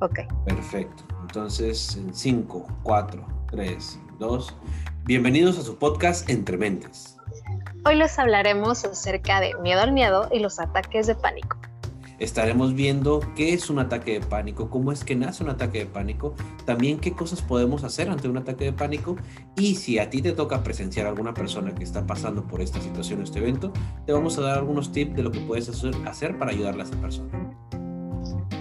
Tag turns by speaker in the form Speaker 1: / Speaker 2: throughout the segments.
Speaker 1: Ok.
Speaker 2: Perfecto. Entonces, en 5, 4, 3, 2. Bienvenidos a su podcast Entre Mentes.
Speaker 1: Hoy les hablaremos acerca de miedo al miedo y los ataques de pánico.
Speaker 2: Estaremos viendo qué es un ataque de pánico, cómo es que nace un ataque de pánico, también qué cosas podemos hacer ante un ataque de pánico y si a ti te toca presenciar a alguna persona que está pasando por esta situación o este evento, te vamos a dar algunos tips de lo que puedes hacer, hacer para ayudarle a esa persona.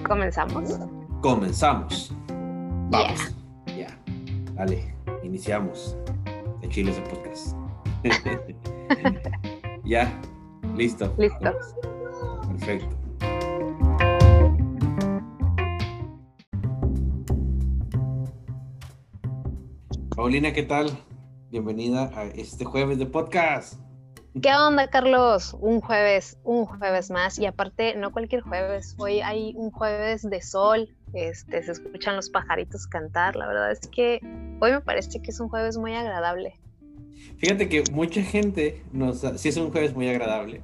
Speaker 1: ¿Comenzamos?
Speaker 2: Comenzamos. Vamos. Ya. Dale, iniciamos. De Chile ese podcast. ya. Listo.
Speaker 1: Listo.
Speaker 2: Perfecto. Paulina, ¿qué tal? Bienvenida a este jueves de podcast.
Speaker 1: ¿Qué onda, Carlos? Un jueves, un jueves más. Y aparte, no cualquier jueves. Hoy hay un jueves de sol. Este, se escuchan los pajaritos cantar. La verdad es que hoy me parece que es un jueves muy agradable.
Speaker 2: Fíjate que mucha gente nos, sí es un jueves muy agradable.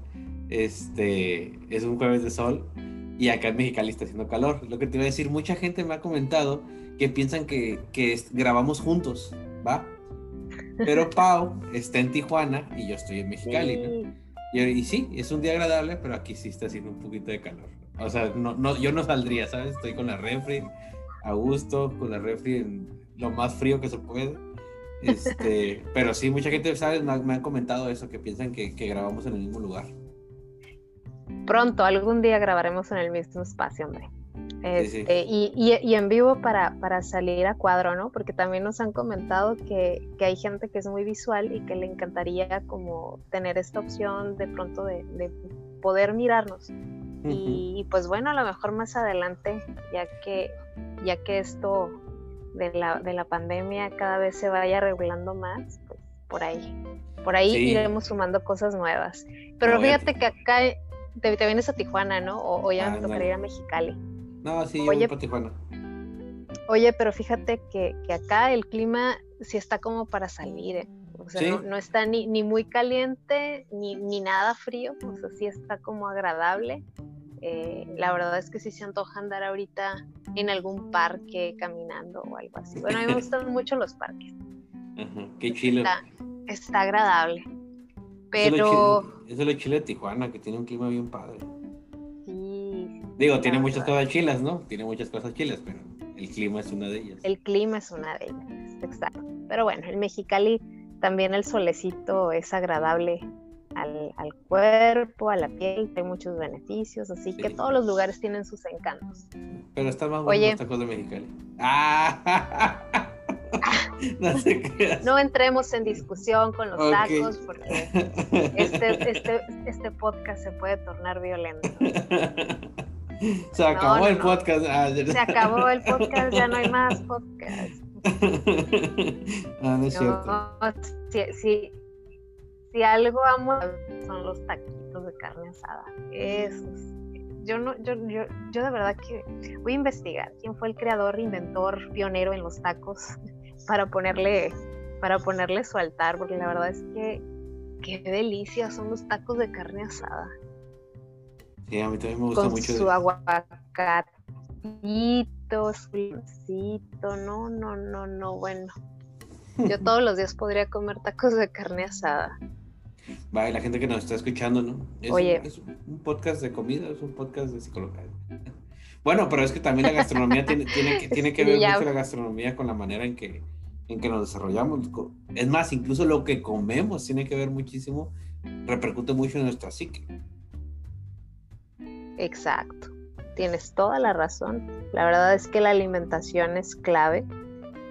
Speaker 2: Este, es un jueves de sol y acá en Mexicali está haciendo calor. Lo que te iba a decir, mucha gente me ha comentado que piensan que, que grabamos juntos, ¿va? Pero Pau está en Tijuana y yo estoy en Mexicali, ¿no? Y, y, sí, es un día agradable, pero aquí sí está haciendo un poquito de calor. O sea, no, no, yo no saldría, ¿sabes? Estoy con la refri, a gusto, con la refri en lo más frío que se puede. Este, pero sí, mucha gente, ¿sabes? Me, han comentado eso, que piensan que, que grabamos en el mismo lugar.
Speaker 1: Pronto, algún día grabaremos en el mismo espacio, hombre. Este, Y, y, y, en vivo para, para, salir a cuadro, ¿no? Porque también nos han comentado que, que, hay gente que es muy visual y que le encantaría como tener esta opción de pronto de, de poder mirarnos. Uh -huh. y, y, pues bueno, a lo mejor más adelante, ya que, ya que esto de la, de la pandemia cada vez se vaya regulando más, pues por ahí, por ahí sí. iremos sumando cosas nuevas. Pero no, fíjate que acá te, te, vienes a Tijuana, ¿no? O, o ya ah, me tocaría ir a Mexicali.
Speaker 2: No, sí, yo oye, voy Tijuana.
Speaker 1: Oye, pero fíjate que, que, acá el clima sí está como para salir, ¿eh? O sea, ¿Sí? no, no, está ni, ni muy caliente ni, ni, nada frío, o sea, sí está como agradable. Eh, la verdad es que sí se antoja andar ahorita en algún parque caminando o algo así. Bueno, a mí me gustan mucho los parques.
Speaker 2: Ajá, qué chile.
Speaker 1: Está, está, agradable. Pero.
Speaker 2: Eso es, lo chile de Tijuana, que tiene un clima bien padre. Digo, tiene muchas cosas chilas, ¿no? Tiene muchas cosas chilas, pero el clima es una de ellas.
Speaker 1: El clima es una de ellas, exacto. Pero bueno, en Mexicali también el solecito es agradable al, al cuerpo, a la piel, hay muchos beneficios, así sí. que todos los lugares tienen sus encantos.
Speaker 2: Pero está más bueno los tacos de Mexicali. ¡Ah!
Speaker 1: no, entremos en discusión con los okay. tacos porque este, este, este podcast se puede tornar violento.
Speaker 2: Se acabó no, el podcast.
Speaker 1: Ah, Se acabó el podcast, ya no hay más podcast.
Speaker 2: ah, no es cierto.
Speaker 1: Si, si, algo amo son los taquitos de carne asada. Esos. Yo no, yo, yo, yo de verdad que voy a investigar quién fue el creador, inventor, pionero en los tacos para ponerle, para ponerle su altar, porque la verdad es que qué delicia son los tacos de carne asada.
Speaker 2: Sí, a mí también me gusta
Speaker 1: con
Speaker 2: mucho.
Speaker 1: Su de... aguacatito, su limoncito, no, no, no, no, bueno. Yo todos los días podría comer tacos de carne asada.
Speaker 2: Vale, la gente que nos está escuchando, ¿no? Es,
Speaker 1: Oye.
Speaker 2: es un podcast de comida, es un podcast de psicología. Bueno, pero es que también la gastronomía tiene, tiene, que, tiene que ver mucho la gastronomía con la manera en que, en que nos desarrollamos. Es más, incluso lo que comemos tiene que ver muchísimo, repercute mucho en nuestra psique.
Speaker 1: Exacto, tienes toda la razón. La verdad es que la alimentación es clave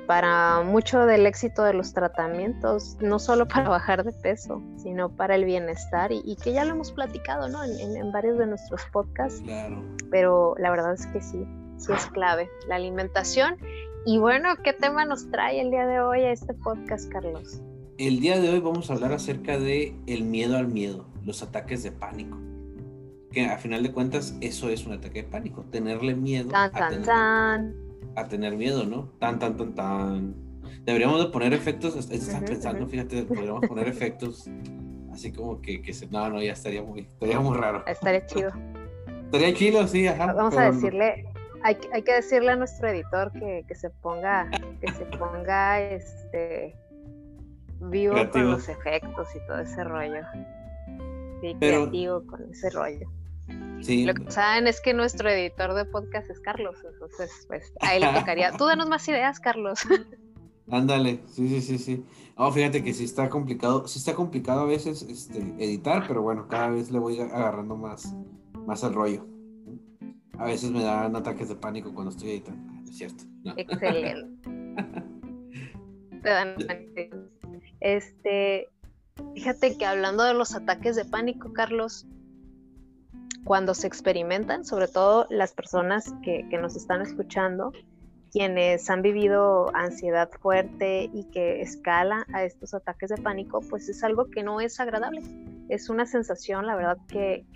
Speaker 1: para mucho del éxito de los tratamientos, no solo para bajar de peso, sino para el bienestar y, y que ya lo hemos platicado ¿no? en, en, en, varios de nuestros podcasts.
Speaker 2: Claro.
Speaker 1: Pero la verdad es que sí, sí es clave la alimentación. Y bueno, ¿qué tema nos trae el día de hoy a este podcast, Carlos?
Speaker 2: El día de hoy vamos a hablar acerca de el miedo al miedo, los ataques de pánico que a final de cuentas eso es un ataque de pánico, tenerle miedo
Speaker 1: tan,
Speaker 2: a,
Speaker 1: tan,
Speaker 2: tener,
Speaker 1: tan.
Speaker 2: A, tener, miedo, ¿no? Tan, tan, tan, tan. Deberíamos de poner efectos, estás -huh, pensando, fíjate, podríamos poner efectos así como que, que se, no, no, ya estaría muy, estaría muy raro.
Speaker 1: Estaría chido.
Speaker 2: Estaría chido, sí, ajá.
Speaker 1: Vamos a decirle hay, hay, que decirle a nuestro editor que, que se ponga, que se ponga este vivo con los efectos y todo ese rollo. Sí, creativo con ese rollo. Sí. Lo que saben es que nuestro editor de podcast es Carlos, entonces pues a él le tocaría. Tú danos más ideas, Carlos.
Speaker 2: Ándale, sí, sí, sí, sí. Oh, fíjate que sí está complicado, sí está complicado a veces este, editar, pero bueno, cada vez le voy agarrando más, más el rollo. A veces me dan ataques de pánico cuando estoy editando, ah, es cierto.
Speaker 1: Excelente. Te dan Este, fíjate que hablando de los ataques de pánico, Carlos, cuando se experimentan, sobre todo las personas que, que nos están escuchando, quienes han vivido ansiedad fuerte y que escala a estos ataques de pánico, pues es algo que no es agradable. Es una sensación, la verdad, que,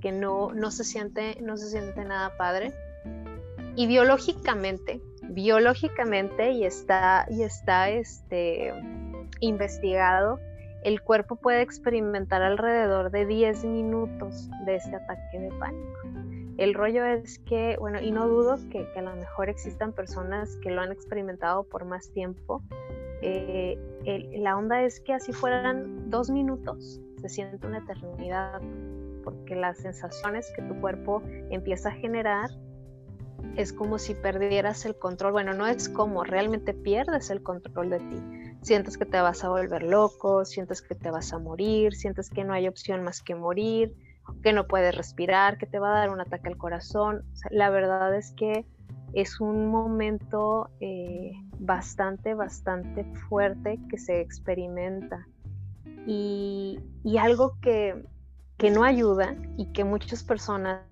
Speaker 1: que, no, no, se siente, no se siente nada padre. Y biológicamente, biológicamente, y está, y está este, investigado, el cuerpo puede experimentar alrededor de 10 minutos de este ataque de pánico. El rollo es que, bueno, y no dudo que, a lo mejor existan personas que lo han experimentado por más tiempo. Eh, la onda es que así fueran dos minutos, se siente una eternidad, porque las sensaciones que tu cuerpo empieza a generar es como si perdieras el control. Bueno, no es como, realmente pierdes el control de ti. Sientes que te vas a volver loco, sientes que te vas a morir, sientes que no hay opción más que morir que no puedes respirar, que te va a dar un ataque al corazón. la verdad es que es un momento eh, bastante, bastante fuerte que se experimenta. Y, algo que, no ayuda y que muchas personas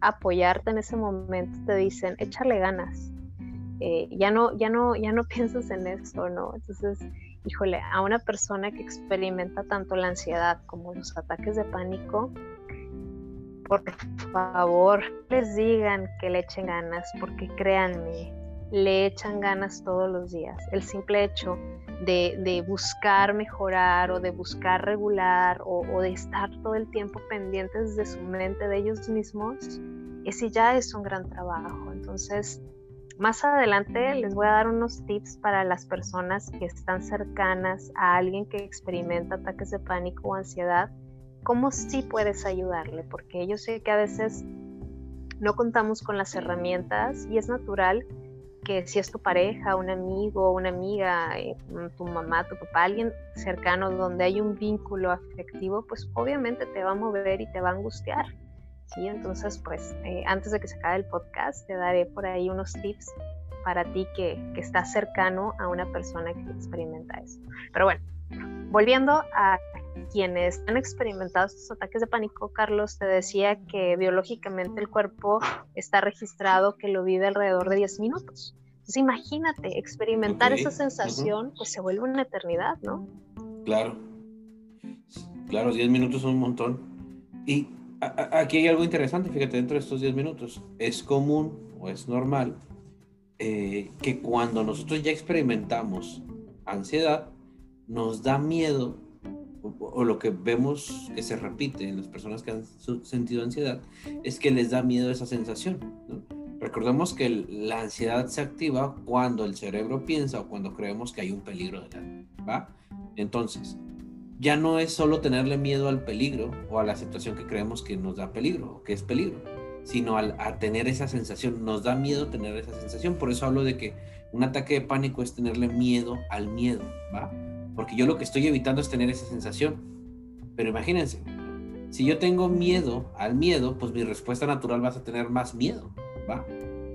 Speaker 1: apoyarte en ese momento te dicen, échale ganas. Eh, ya no, ya no, ya no piensas en esto, ¿no? Entonces, híjole, a una persona que experimenta tanto la ansiedad como los ataques de pánico, por favor, les digan que le echen ganas, porque créanme, le echan ganas todos los días. El simple hecho de, buscar mejorar o de buscar regular o, o, de estar todo el tiempo pendientes de su mente, de ellos mismos, ese ya es un gran trabajo. Entonces, más adelante les voy a dar unos tips para las personas que están cercanas a alguien que experimenta ataques de pánico o ansiedad, cómo sí puedes ayudarle, porque yo sé que a veces no contamos con las herramientas y es natural que si es tu pareja, un amigo, una amiga, eh, tu mamá, tu papá, alguien cercano donde hay un vínculo afectivo, pues obviamente te va a mover y te va a angustiar. ¿Sí? Entonces, pues eh, antes de que se acabe el podcast, te daré por ahí unos tips para ti que, que estás cercano a una persona que experimenta eso. Pero bueno, volviendo a quienes han experimentado estos ataques de pánico, Carlos, te decía que biológicamente el cuerpo está registrado que lo vive alrededor de 10 minutos. Entonces imagínate, experimentar esa sensación, pues se vuelve una eternidad, ¿no?
Speaker 2: Claro, claro, 10 minutos son un montón. Y aquí hay algo interesante, fíjate, dentro de estos 10 minutos. Es común o es normal eh, que cuando nosotros ya experimentamos ansiedad, nos da miedo, o, lo que vemos que se repite en las personas que han sentido ansiedad, es que les da miedo esa sensación. Recordemos que la ansiedad se activa cuando el cerebro piensa o cuando creemos que hay un peligro delante, ¿va? Entonces, ya no es solo tenerle miedo al peligro o a la situación que creemos que nos da peligro o que es peligro, sino al, a tener esa sensación. Nos da miedo tener esa sensación. Por eso hablo de que un ataque de pánico es tenerle miedo al miedo, ¿va? Porque yo lo que estoy evitando es tener esa sensación. Pero imagínense, si yo tengo miedo al miedo, pues mi respuesta natural va a tener más miedo, ¿va?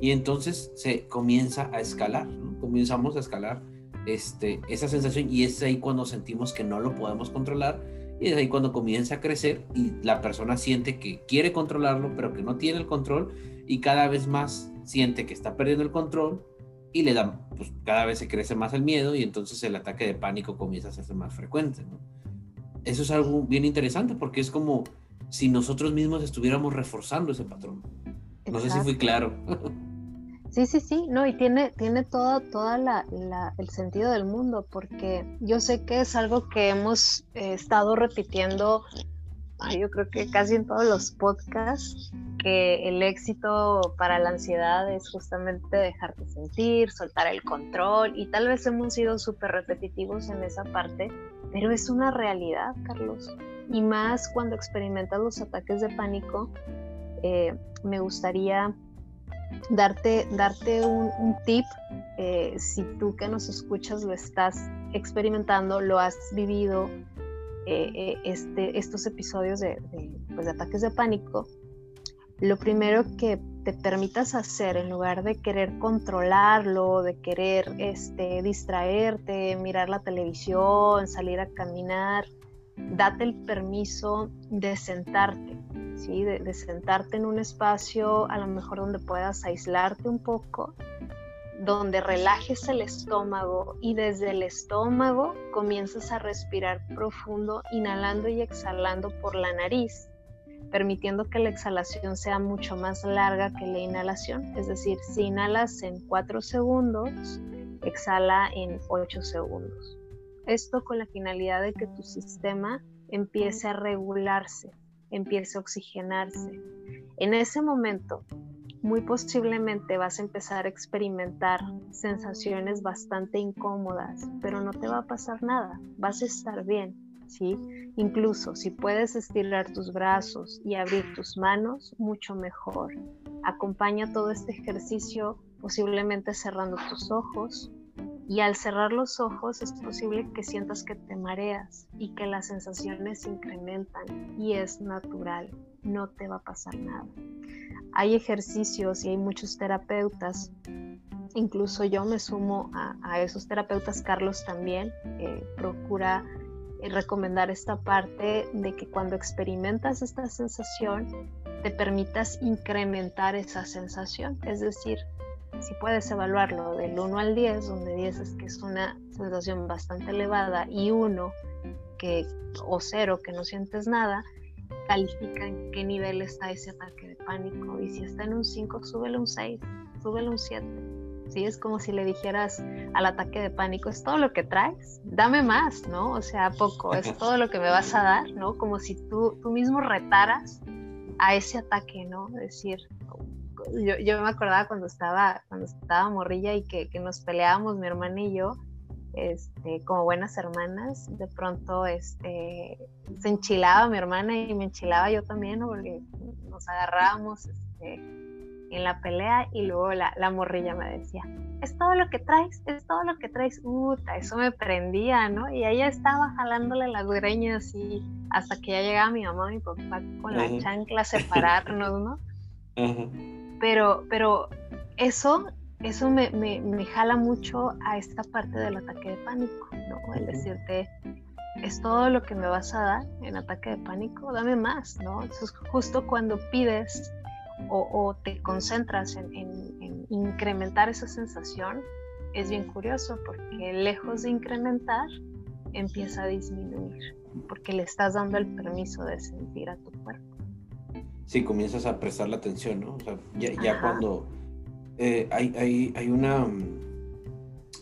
Speaker 2: Y entonces se comienza a escalar, ¿no? Comenzamos a escalar este, esa sensación y es ahí cuando sentimos que no lo podemos controlar y es ahí cuando comienza a crecer y la persona siente que quiere controlarlo pero que no tiene el control y cada vez más siente que está perdiendo el control y le da, pues cada vez se crece más el miedo y entonces el ataque de pánico comienza a hacerse más frecuente. Eso es algo bien interesante porque es como si nosotros mismos estuviéramos reforzando ese patrón. No sé si fui claro.
Speaker 1: Sí, sí, sí, no, y tiene, tiene todo, toda la, el sentido del mundo, porque yo sé que es algo que hemos eh, estado repitiendo, yo creo que casi en todos los podcasts, que el éxito para la ansiedad es justamente dejarte sentir, soltar el control y tal vez hemos sido súper repetitivos en esa parte, pero es una realidad, Carlos. Y más cuando experimentas los ataques de pánico, eh, me gustaría darte, darte un, tip, eh, si tú que nos escuchas lo estás experimentando, lo has vivido, eh, este, estos episodios de, pues, de ataques de pánico, lo primero que te permitas hacer en lugar de querer controlarlo, de querer este, distraerte, mirar la televisión, salir a caminar, date el permiso de sentarte, de, de sentarte en un espacio a lo mejor donde puedas aislarte un poco, donde relajes el estómago y desde el estómago comienzas a respirar profundo, inhalando y exhalando por la nariz permitiendo que la exhalación sea mucho más larga que la inhalación. Es decir, si inhalas en 4 segundos, exhala en 8 segundos. Esto con la finalidad de que tu sistema empiece a regularse, empiece a oxigenarse. En ese momento, muy posiblemente vas a empezar a experimentar sensaciones bastante incómodas, pero no te va a pasar nada, vas a estar bien ¿sí? Incluso si puedes estirar tus brazos y abrir tus manos, mucho mejor. Acompaña todo este ejercicio posiblemente cerrando tus ojos y al cerrar los ojos es posible que sientas que te mareas y que las sensaciones se incrementan y es natural, no te va a pasar nada. Hay ejercicios y hay muchos terapeutas incluso yo me sumo a, esos terapeutas, Carlos también eh, procura recomendar esta parte de que cuando experimentas esta sensación, te permitas incrementar esa sensación. Es decir, si puedes evaluarlo del 1 al 10, donde 10 es que es una sensación bastante elevada y 1 que, o 0 que no sientes nada, califica en qué nivel está ese ataque de pánico. Y si está en un 5, súbele un 6, súbele un 7 ¿sí? Es como si le dijeras al ataque de pánico, es todo lo que traes, dame más, ¿no? O sea, poco, es todo lo que me vas a dar, ¿no? Como si tú, tú mismo retaras a ese ataque, ¿no? Es decir, yo, yo, me acordaba cuando estaba, cuando estaba morrilla y que, que, nos peleábamos mi hermana y yo, este, como buenas hermanas, de pronto este, se enchilaba mi hermana y me enchilaba yo también, ¿no? porque nos agarrábamos este, en la pelea y luego la, la, morrilla me decía, es todo lo que traes, es todo lo que traes, Uta, eso me prendía, ¿no? Y ella estaba jalándole las greñas y hasta que ya llegaba mi mamá y mi papá con la chancla a separarnos, ¿no? Pero, pero eso, eso me, me, me, jala mucho a esta parte del ataque de pánico, ¿no? El decirte, es todo lo que me vas a dar en ataque de pánico, dame más, ¿no? Eso es justo cuando pides o, te concentras en, incrementar esa sensación, es bien curioso porque lejos de incrementar, empieza a disminuir, porque le estás dando el permiso de sentir a tu cuerpo.
Speaker 2: Sí, comienzas a prestar la atención, ¿no? O sea, ya, cuando eh, hay, hay, hay, una,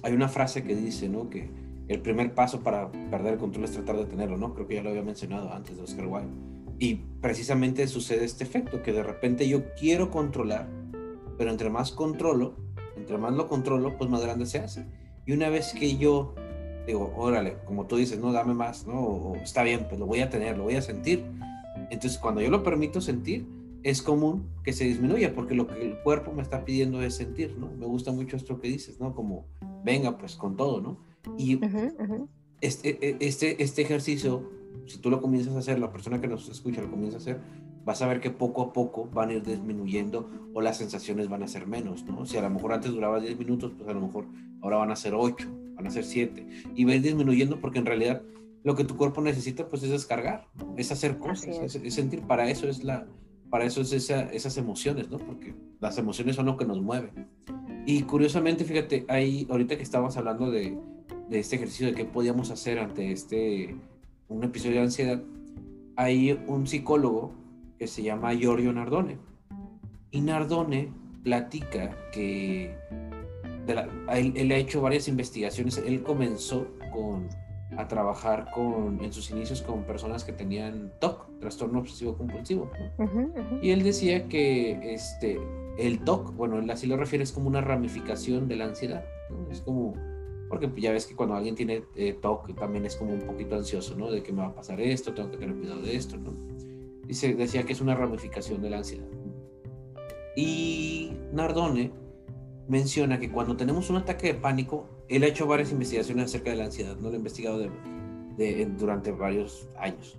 Speaker 2: hay una frase que dice, ¿no? Que el primer paso para perder el control es tratar de tenerlo, ¿no? Creo que ya lo había mencionado antes de Oscar Wilde y precisamente sucede este efecto, que de repente yo quiero controlar, pero entre más controlo, entre más lo controlo, pues más grande se hace. Y una vez que yo digo, órale, como tú dices, no, dame más, ¿no? O, está bien, pues lo voy a tener, lo voy a sentir. Entonces, cuando yo lo permito sentir, es común que se disminuya, porque lo que el cuerpo me está pidiendo es sentir, ¿no? Me gusta mucho esto que dices, ¿no? Como, venga, pues con todo, ¿no? Y Este, e, este, este ejercicio si tú lo comienzas a hacer, la persona que nos escucha lo comienza a hacer, vas a ver que poco a poco van a ir disminuyendo o las sensaciones van a ser menos, ¿no? Si a lo mejor antes duraba 10 minutos, pues a lo mejor ahora van a ser 8, van a ser 7 y va a ir disminuyendo porque en realidad lo que tu cuerpo necesita pues es descargar, es hacer cosas, es. sentir, para eso es la, para eso es esas emociones, ¿no? Porque las emociones son lo que nos mueve. Y curiosamente, fíjate, ahí ahorita que estábamos hablando de, de este ejercicio de qué podíamos hacer ante este un episodio de ansiedad, hay un psicólogo que se llama Giorgio Nardone. Y Nardone platica que él, ha hecho varias investigaciones. Él comenzó con a trabajar con, en sus inicios con personas que tenían TOC, trastorno obsesivo compulsivo. Y él decía que este, el TOC, bueno, él así lo refiere, es como una ramificación de la ansiedad. Es como, porque ya ves que cuando alguien tiene eh, TOC también es como un poquito ansioso, ¿no? De que me va a pasar esto, tengo que tener cuidado de esto, ¿no? Y se decía que es una ramificación de la ansiedad. Y Nardone menciona que cuando tenemos un ataque de pánico, él ha hecho varias investigaciones acerca de la ansiedad, no lo ha investigado de, durante varios años.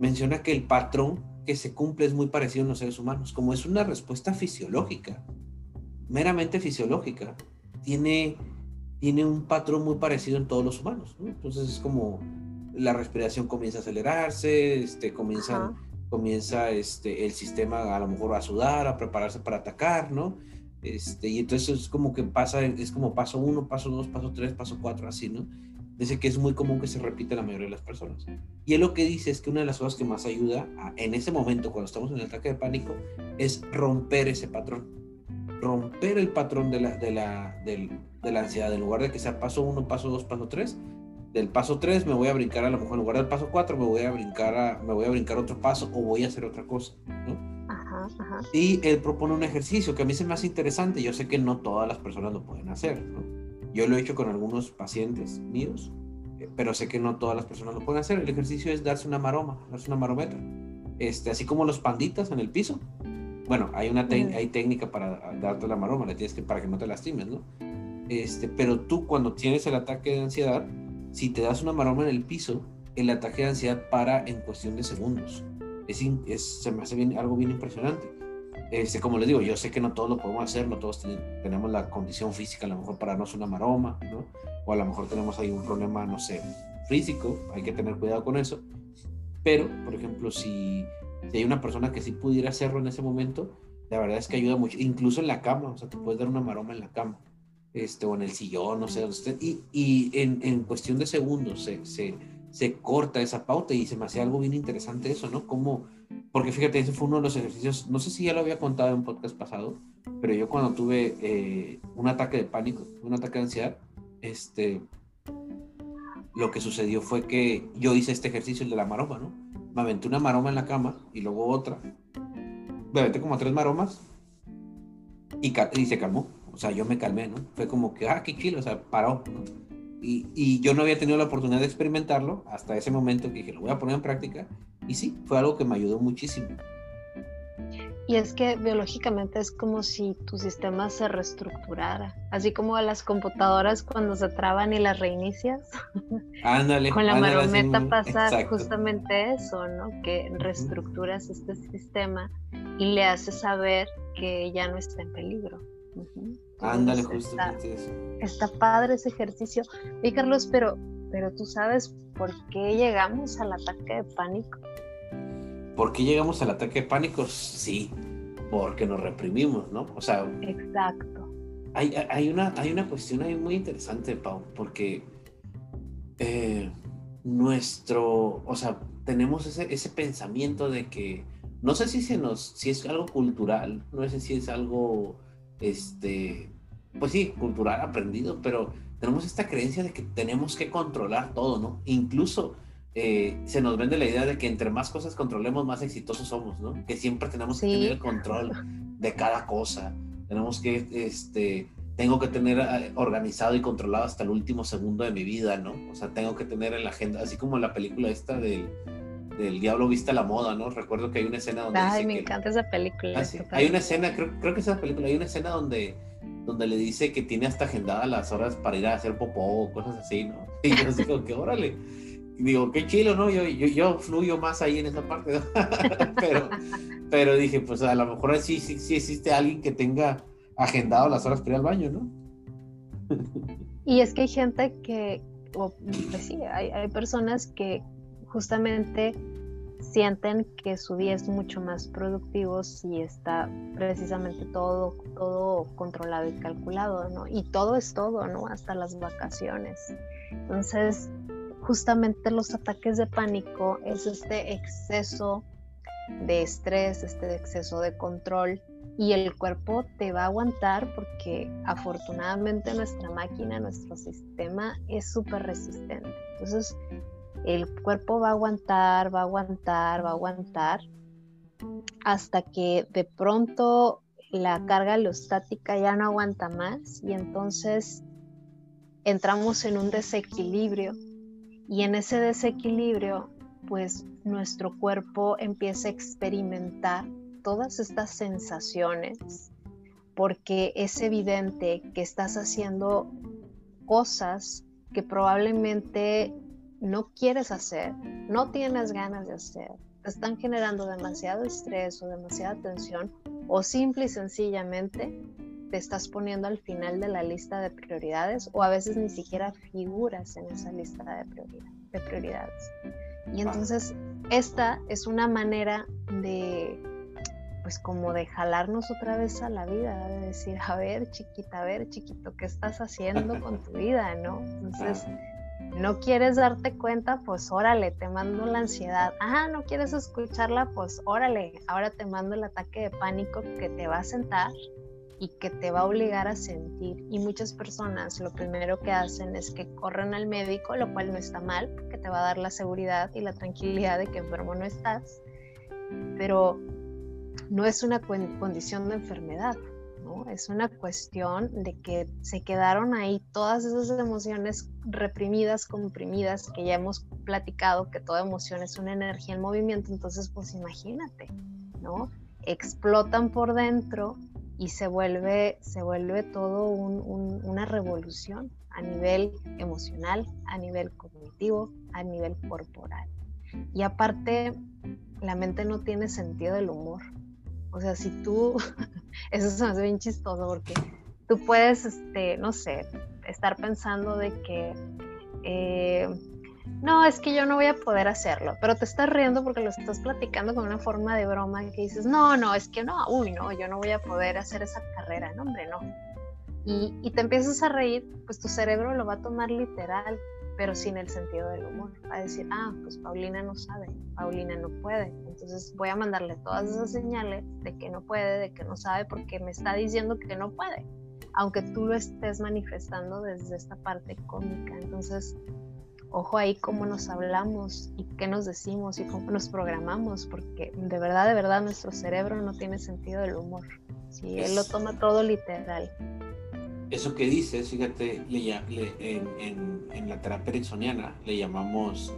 Speaker 2: Menciona que el patrón que se cumple es muy parecido en los seres humanos, como es una respuesta fisiológica, meramente fisiológica, tiene, tiene un patrón muy parecido en todos los humanos. Entonces es como la respiración comienza a acelerarse, este, comienza, comienza este, el sistema a lo mejor a sudar, a prepararse para atacar, ¿no? Este, y entonces es como que pasa, es como paso uno, paso dos, paso tres, paso cuatro, así, ¿no? Dice que es muy común que se repita la mayoría de las personas. Y él lo que dice es que una de las cosas que más ayuda en ese momento, cuando estamos en el ataque de pánico, es romper ese patrón. Romper el patrón de la, de la, de la ansiedad. En lugar de que sea paso uno, paso dos, paso tres, del paso tres me voy a brincar a lo mejor en lugar del paso cuatro me voy a brincar a, me voy a brincar otro paso o voy a hacer otra cosa, ¿no? Y él propone un ejercicio que a mí se me hace interesante. Yo sé que no todas las personas lo pueden hacer. Yo lo he hecho con algunos pacientes míos, eh, pero sé que no todas las personas lo pueden hacer. El ejercicio es darse una maroma, darse una marometa. Este, así como los panditas en el piso. Bueno, hay una hay técnica para darte la maroma, le tienes que para que no te lastimes, ¿no? Este, pero tú cuando tienes el ataque de ansiedad, si te das una maroma en el piso, el ataque de ansiedad para en cuestión de segundos es, se me hace bien, algo bien impresionante. Este, como les digo, yo sé que no todos lo podemos hacer, no todos tenemos la condición física, a lo mejor para es una maroma, ¿no? O a lo mejor tenemos ahí un problema, no sé, físico, hay que tener cuidado con eso. Pero, por ejemplo, si, si hay una persona que sí pudiera hacerlo en ese momento, la verdad es que ayuda mucho, incluso en la cama, o sea, te puedes dar una maroma en la cama, este, o en el sillón, no sé, y, y en, en cuestión de segundos se, se se corta esa pauta y se me hace algo bien interesante eso, ¿no? Como, porque fíjate, ese fue uno de los ejercicios, no sé si ya lo había contado en un podcast pasado, pero yo cuando tuve eh, un ataque de pánico, un ataque de ansiedad, este, lo que sucedió fue que yo hice este ejercicio, el de la maroma, ¿no? Me aventé una maroma en la cama y luego otra. Me aventé como tres maromas y, y se calmó. O sea, yo me calmé, ¿no? Fue como que, ah, qué chido, o sea, paró, ¿no? Y, yo no había tenido la oportunidad de experimentarlo hasta ese momento que dije, lo voy a poner en práctica. Y sí, fue algo que me ayudó muchísimo.
Speaker 1: Y es que biológicamente es como si tu sistema se reestructurara, así como a las computadoras cuando se traban y las reinicias.
Speaker 2: Ándale.
Speaker 1: Con la marometa pasa justamente eso, ¿no? Que reestructuras este sistema y le haces saber que ya no está en peligro.
Speaker 2: Ándale, justo.
Speaker 1: Está, padre ese ejercicio. Y Carlos, pero, pero tú sabes por qué llegamos al ataque de pánico.
Speaker 2: ¿Por qué llegamos al ataque de pánico? Sí, porque nos reprimimos, ¿no? O sea.
Speaker 1: Exacto.
Speaker 2: Hay, hay, una, hay una cuestión ahí muy interesante, Pau, porque eh, nuestro, o sea, tenemos ese, ese pensamiento de que, no sé si se nos, si es algo cultural, no sé si es algo este, pues sí, cultural aprendido, pero tenemos esta creencia de que tenemos que controlar todo, ¿no? Incluso eh, se nos vende la idea de que entre más cosas controlemos, más exitosos somos, ¿no? Que siempre tenemos que tener el control de cada cosa. Tenemos que, este, tengo que tener eh, organizado y controlado hasta el último segundo de mi vida, ¿no? O sea, tengo que tener en la agenda, así como la película esta del, del Diablo Vista la Moda, ¿no? Recuerdo que hay una escena donde...
Speaker 1: Ay, me encanta esa película.
Speaker 2: Ah, hay una escena, creo, creo que esa película, hay una escena donde donde le dice que tiene hasta agendadas las horas para ir a hacer popó o cosas así, ¿no? Y yo digo, que órale. Y digo, qué chilo, ¿no? Yo, yo, yo fluyo más ahí en esa parte, ¿no? pero, pero dije, pues a lo mejor sí, sí, sí existe alguien que tenga agendado las horas para ir al baño, ¿no?
Speaker 1: y es que hay gente que, o, pues sí, hay, hay personas que justamente sienten que su día es mucho más productivo si está precisamente todo, todo controlado y calculado, ¿no? Y todo es todo, ¿no? Hasta las vacaciones. Entonces, justamente los ataques de pánico es este exceso de estrés, este exceso de control y el cuerpo te va a aguantar porque afortunadamente nuestra máquina, nuestro sistema es súper resistente. Entonces, el cuerpo va a aguantar, va a aguantar, va a aguantar hasta que de pronto la carga alostática ya no aguanta más y entonces entramos en un desequilibrio. Y en ese desequilibrio pues nuestro cuerpo empieza a experimentar todas estas sensaciones porque es evidente que estás haciendo cosas que probablemente no quieres hacer, no tienes ganas de hacer, te están generando demasiado estrés o demasiada tensión o simple y sencillamente te estás poniendo al final de la lista de prioridades o a veces ni siquiera figuras en esa lista de, de prioridades. Y entonces esta es una manera de, pues como de jalarnos otra vez a la vida, de decir, a ver chiquita, a ver chiquito, ¿qué estás haciendo con tu vida? ¿No? Entonces no quieres darte cuenta, pues órale, te mando la ansiedad. Ah, no quieres escucharla, pues órale, ahora te mando el ataque de pánico que te va a sentar y que te va a obligar a sentir. Y muchas personas lo primero que hacen es que corren al médico, lo cual no está mal, porque te va a dar la seguridad y la tranquilidad de que enfermo no estás, pero no es una condición de enfermedad. Es una cuestión de que se quedaron ahí todas esas emociones reprimidas, comprimidas, que ya hemos platicado que toda emoción es una energía en movimiento, entonces pues imagínate, ¿no? Explotan por dentro y se vuelve, se vuelve todo una revolución a nivel emocional, a nivel cognitivo, a nivel corporal. Y aparte, la mente no tiene sentido del humor. O sea, si tú, eso es me bien chistoso porque tú puedes, este, no sé, estar pensando de que, eh, no, es que yo no voy a poder hacerlo, pero te estás riendo porque lo estás platicando con una forma de broma que dices, no, no, es que no, uy, no, yo no voy a poder hacer esa carrera, no, hombre, no. Y, y te empiezas a reír, pues tu cerebro lo va a tomar literal pero sin el sentido del humor. A decir, ah, pues Paulina no sabe, Paulina no puede. Entonces voy a mandarle todas esas señales de que no puede, de que no sabe, porque me está diciendo que no puede, aunque tú lo estés manifestando desde esta parte cómica. Entonces, ojo ahí cómo nos hablamos y qué nos decimos y cómo nos programamos, porque de verdad, de verdad, nuestro cerebro no tiene sentido del humor. Si él lo toma todo literal
Speaker 2: eso que dices, fíjate, en, la terapia ericksoniana le llamamos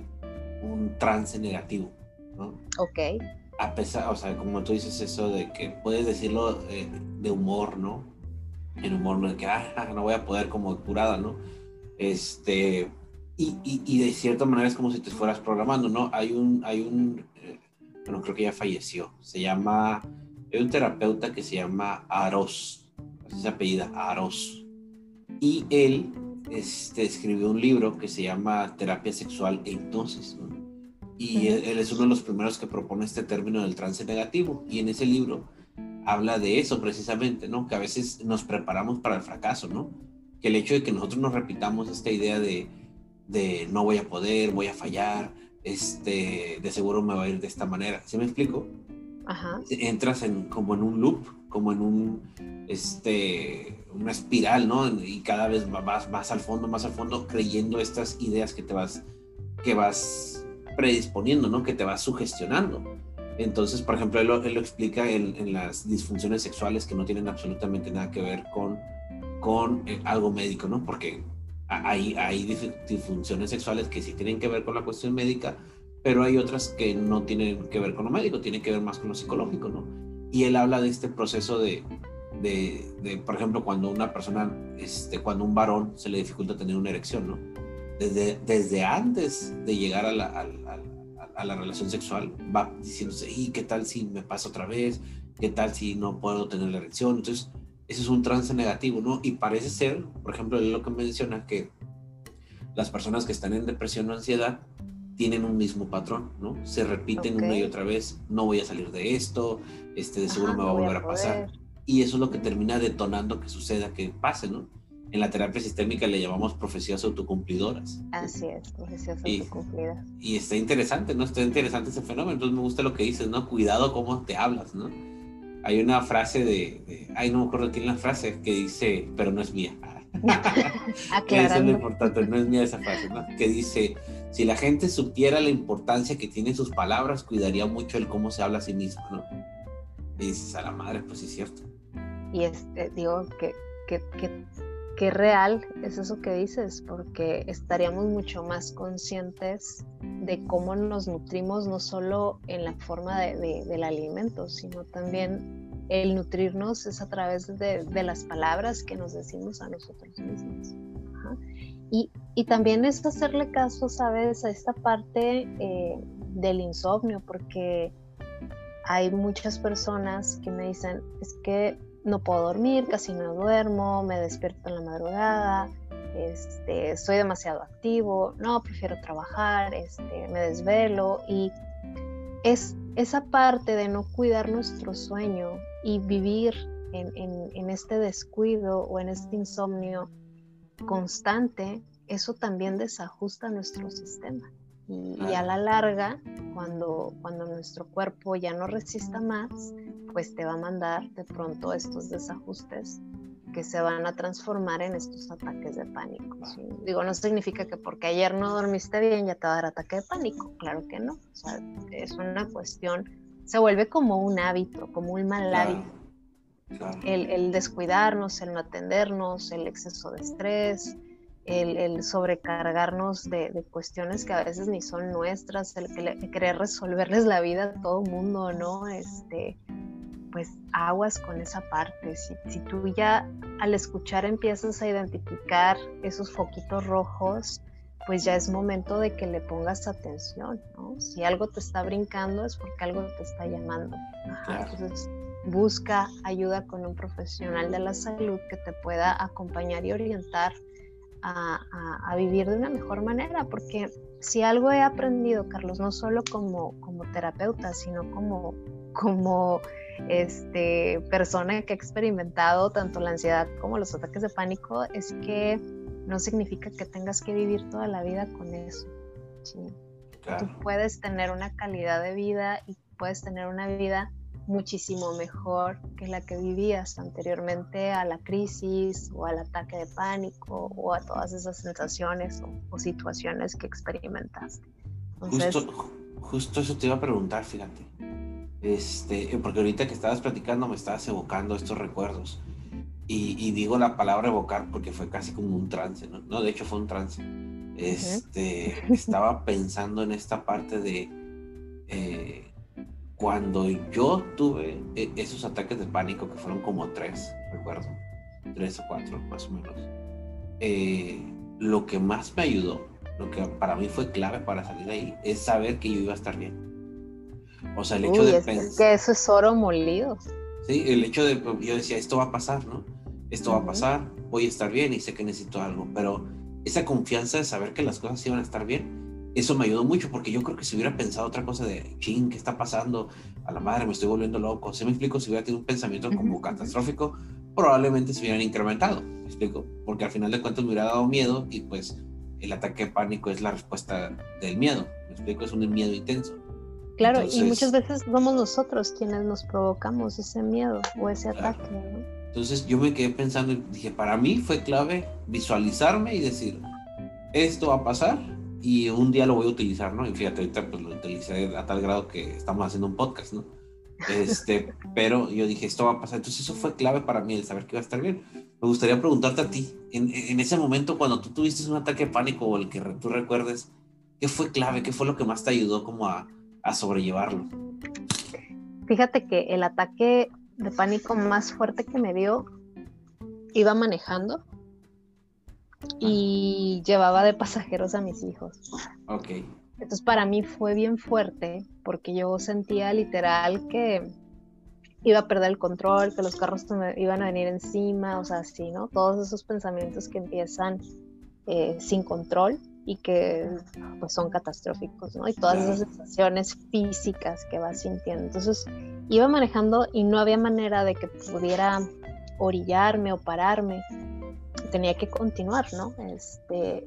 Speaker 2: un trance negativo, ¿no?
Speaker 1: Ok.
Speaker 2: A pesar, o sea, como tú dices eso de que puedes decirlo eh, de humor, ¿no? En humor, no de que, ah, no voy a poder como curada, ¿no? Este, y, y, de cierta manera es como si te fueras programando, ¿no? Hay un, hay un, eh, bueno, creo que ya falleció, se llama, hay un terapeuta que se llama Aros, así se apellida, Aros, y él este, escribió un libro que se llama Terapia Sexual e Hipnosis. Y él, es uno de los primeros que propone este término del trance negativo. Y en ese libro habla de eso precisamente, ¿no? Que a veces nos preparamos para el fracaso, ¿no? Que el hecho de que nosotros nos repitamos esta idea de, de no voy a poder, voy a fallar, este, de seguro me va a ir de esta manera. ¿Sí me explico? Ajá. Entras en, como en un loop, como en un, este, una espiral, ¿no? Y cada vez vas más al fondo, más al fondo, creyendo estas ideas que te vas, que vas predisponiendo, ¿no? Que te vas sugestionando. Entonces, por ejemplo, él lo, explica en, las disfunciones sexuales que no tienen absolutamente nada que ver con, con eh, algo médico, ¿no? Porque hay, hay disfunciones sexuales que sí tienen que ver con la cuestión médica, pero hay otras que no tienen que ver con lo médico, tienen que ver más con lo psicológico, ¿no? Y él habla de este proceso de, de, por ejemplo, cuando una persona, este, cuando un varón se le dificulta tener una erección, ¿no? Desde, desde antes de llegar a la, a, la relación sexual, va diciéndose, ¿y qué tal si me pasa otra vez? ¿Qué tal si no puedo tener la erección? Entonces, ese es un trance negativo, ¿no? Y parece ser, por ejemplo, lo que menciona que las personas que están en depresión o ansiedad tienen un mismo patrón, ¿no? Se repiten una y otra vez, no voy a salir de esto, este, de seguro me va a volver a pasar y eso es lo que termina detonando que suceda, que pase, ¿no? En la terapia sistémica le llamamos profecías autocumplidoras.
Speaker 1: Así es, profecías autocumplidas.
Speaker 2: Y, está interesante, ¿no? Está interesante ese fenómeno. Entonces me gusta lo que dices, ¿no? Cuidado cómo te hablas, ¿no? hay una frase de, ay, no me acuerdo quién la frase, que dice, pero no es mía. Eso es lo importante, no es mía esa frase, ¿no? Que dice, si la gente supiera la importancia que tienen sus palabras, cuidaría mucho el cómo se habla a sí mismo, ¿no? Y dices, a la madre, pues sí es cierto.
Speaker 1: Y este, digo que, que, que, real es eso que dices, porque estaríamos mucho más conscientes de cómo nos nutrimos, no solo en la forma de, del alimento, sino también el nutrirnos es a través de, de las palabras que nos decimos a nosotros mismos. Y, y, también es hacerle caso, ¿sabes?, a esta parte eh, del insomnio, porque hay muchas personas que me dicen, es que no puedo dormir, casi no duermo, me despierto en la madrugada, este, soy demasiado activo, no, prefiero trabajar, este, me desvelo y es esa parte de no cuidar nuestro sueño y vivir en, en este descuido o en este insomnio constante, eso también desajusta nuestro sistema. Y, a la larga, cuando, cuando nuestro cuerpo ya no resista más, pues te va a mandar de pronto estos desajustes que se van a transformar en estos ataques de pánico. Digo, no significa que porque ayer no dormiste bien ya te va a dar ataque de pánico, claro que no. O sea, es una cuestión, se vuelve como un hábito, como un mal hábito. El, el, descuidarnos, el no atendernos, el exceso de estrés, el, sobrecargarnos de, cuestiones que a veces ni son nuestras, el, querer resolverles la vida a todo mundo, ¿no? Este, pues aguas con esa parte. Si, si tú ya al escuchar empiezas a identificar esos foquitos rojos, pues ya es momento de que le pongas atención, ¿no? Si algo te está brincando es porque algo te está llamando. Entonces, busca ayuda con un profesional de la salud que te pueda acompañar y orientar a, vivir de una mejor manera, porque si algo he aprendido, Carlos, no solo como, como terapeuta, sino como, como este, persona que ha experimentado tanto la ansiedad como los ataques de pánico, es que no significa que tengas que vivir toda la vida con eso. Tú puedes tener una calidad de vida y puedes tener una vida muchísimo mejor que la que vivías anteriormente a la crisis o al ataque de pánico o a todas esas sensaciones o, situaciones que experimentaste.
Speaker 2: justo, justo eso te iba a preguntar, fíjate. Este, porque ahorita que estabas platicando me estabas evocando estos recuerdos. Y, digo la palabra evocar porque fue casi como un trance, ¿no? no de hecho fue un trance. Este, Estaba pensando en esta parte de eh, cuando yo tuve e, esos ataques de pánico, que fueron como tres, recuerdo, tres o cuatro más o menos, eh, lo que más me ayudó, lo que para mí fue clave para salir de ahí, es saber que yo iba a estar bien. O sea, el hecho de
Speaker 1: pensar... Que eso es oro molido.
Speaker 2: Sí, el hecho de, yo decía, esto va a pasar, ¿no? Esto va a pasar, voy a estar bien y sé que necesito algo, pero esa confianza de saber que las cosas iban a estar bien, eso me ayudó mucho porque yo creo que si hubiera pensado otra cosa de, ching, ¿qué está pasando? A la madre me estoy volviendo loco. ¿Se me explico? Si hubiera tenido un pensamiento como catastrófico, probablemente se hubieran incrementado. ¿Me explico? Porque al final de cuentas me hubiera dado miedo y pues el ataque de pánico es la respuesta del miedo. ¿Me explico? Es un miedo intenso.
Speaker 1: Claro, y muchas veces somos nosotros quienes nos provocamos ese miedo o ese ataque.
Speaker 2: Entonces yo me quedé pensando y dije, para mí fue clave visualizarme y decir, esto va a pasar y un día lo voy a utilizar, ¿no? Y fíjate, ahorita pues lo utilicé a tal grado que estamos haciendo un podcast, ¿no? Este, pero yo dije, esto va a pasar. Entonces eso fue clave para mí, el saber que iba a estar bien. Me gustaría preguntarte a ti, en, en ese momento cuando tú tuviste un ataque de pánico o el que tú recuerdes, ¿qué fue clave? ¿Qué fue lo que más te ayudó como a, a sobrellevarlo?
Speaker 1: Fíjate que el ataque de pánico más fuerte que me dio, iba manejando y llevaba de pasajeros a mis hijos.
Speaker 2: Ok.
Speaker 1: Entonces para mí fue bien fuerte porque yo sentía literal que iba a perder el control, que los carros me iban a venir encima, o sea, así, ¿no? Todos esos pensamientos que empiezan eh, sin control y que pues son catastróficos, ¿no? Y todas esas sensaciones físicas que vas sintiendo. Entonces iba manejando y no había manera de que pudiera orillarme o pararme tenía que continuar, ¿no? Este,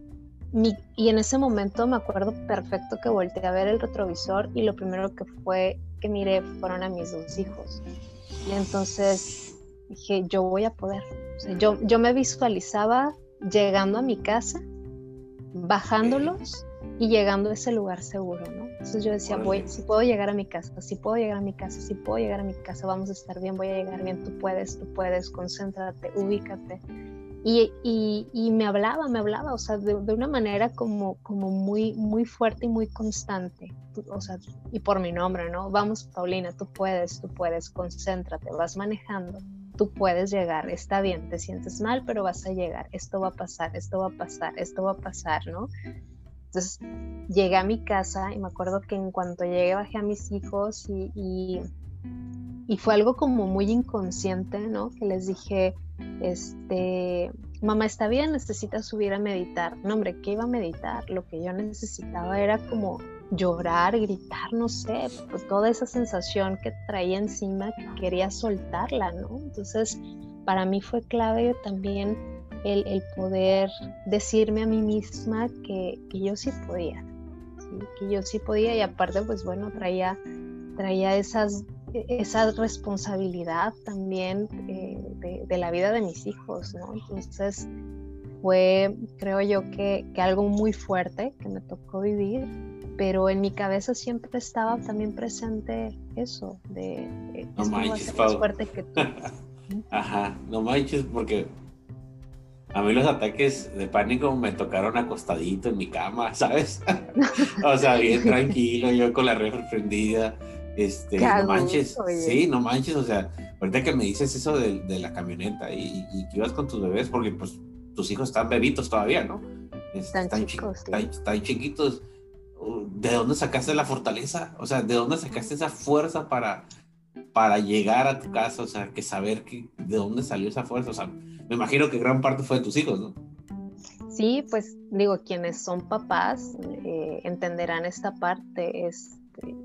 Speaker 1: y en ese momento me acuerdo perfecto que volteé a ver el retrovisor y lo primero que fue que miré fueron a mis dos hijos. Y entonces dije, yo voy a poder. yo, yo me visualizaba llegando a mi casa, bajándolos y llegando a ese lugar seguro, ¿no? Entonces yo decía, voy, si puedo llegar a mi casa, si puedo llegar a mi casa, si puedo llegar a mi casa, vamos a estar bien, voy a llegar bien, tú puedes, tú puedes, concéntrate, ubícate. Y, me hablaba, me hablaba, o sea, de, de, una manera como, como muy, muy fuerte y muy constante, o sea, y por mi nombre, ¿no? Vamos, Paulina, tú puedes, tú puedes, concéntrate, vas manejando, tú puedes llegar, está bien, te sientes mal, pero vas a llegar, esto va a pasar, esto va a pasar, esto va a pasar, ¿no? Entonces llegué a mi casa y me acuerdo que en cuanto llegué bajé a mis hijos y, y, fue algo como muy inconsciente, ¿no? Que les dije, este, mamá está bien, necesitas subir a meditar. No, hombre, ¿qué iba a meditar? Lo que yo necesitaba era como llorar, gritar, no sé, pues toda esa sensación que traía encima que quería soltarla, ¿no? Entonces, para mí fue clave también el, poder decirme a mí misma que, yo sí podía, que yo sí podía y aparte pues bueno, traía, traía esas, esa responsabilidad también eh, de, la vida de mis hijos, ¿no? Entonces fue, creo yo, que, algo muy fuerte que me tocó vivir, pero en mi cabeza siempre estaba también presente eso, de,
Speaker 2: no manches, más fuerte que tú. Ajá, no manches, porque a mí los ataques de pánico me tocaron acostadito en mi cama, ¿sabes? o sea, bien tranquilo, yo con la refri prendida. Este, no manches, sí, no manches, o sea, ahorita que me dices eso de, la camioneta y, que ibas con tus bebés, porque pues tus hijos están bebitos todavía, ¿no?
Speaker 1: están, chicos,
Speaker 2: están, chiquitos. ¿De dónde sacaste la fortaleza? O sea, ¿de dónde sacaste esa fuerza para, para llegar a tu casa? O sea, que saber que, de dónde salió esa fuerza. O sea, me imagino que gran parte fue de tus hijos, ¿no?
Speaker 1: Sí, pues digo, quienes son papás eh, entenderán esta parte. Es,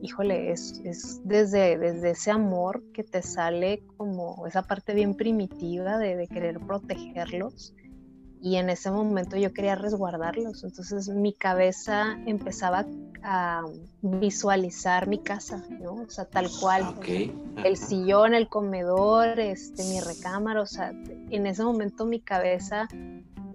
Speaker 1: híjole, es, es, desde, desde ese amor que te sale como esa parte bien primitiva de, de querer protegerlos y en ese momento yo quería resguardarlos. Entonces mi cabeza empezaba a visualizar mi casa, ¿no? O sea, tal cual. El sillón, el comedor, este, mi recámara, o sea, en ese momento mi cabeza,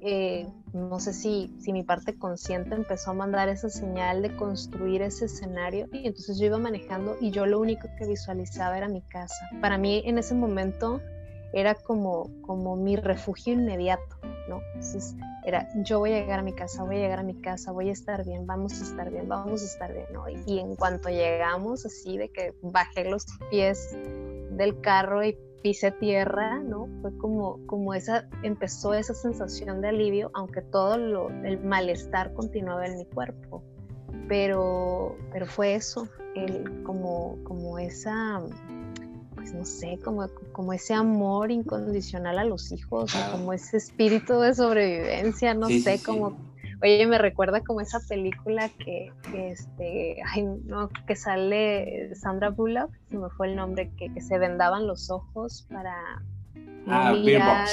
Speaker 1: eh, no sé si, si mi parte consciente empezó a mandar esa señal de construir ese escenario y entonces yo iba manejando y yo lo único que visualizaba era mi casa. Para mí en ese momento era como, como mi refugio inmediato, ¿no? Entonces era, yo voy a llegar a mi casa, voy a llegar a mi casa, voy a estar bien, vamos a estar bien, vamos a estar bien, ¿no? Y, en cuanto llegamos, así de que bajé los pies del carro y pise tierra, ¿no? Fue como, como esa, empezó esa sensación de alivio, aunque todo lo, el malestar continuaba en mi cuerpo. Pero, pero fue eso, el, como, como esa pues, no sé, como, como ese amor incondicional a los hijos, como ese espíritu de sobrevivencia, no sé, como, oye, me recuerda como esa película que, este, ay, no, que sale Sandra Bullock, se me fue el nombre, que, que se vendaban los ojos para...
Speaker 2: Ah, mirar.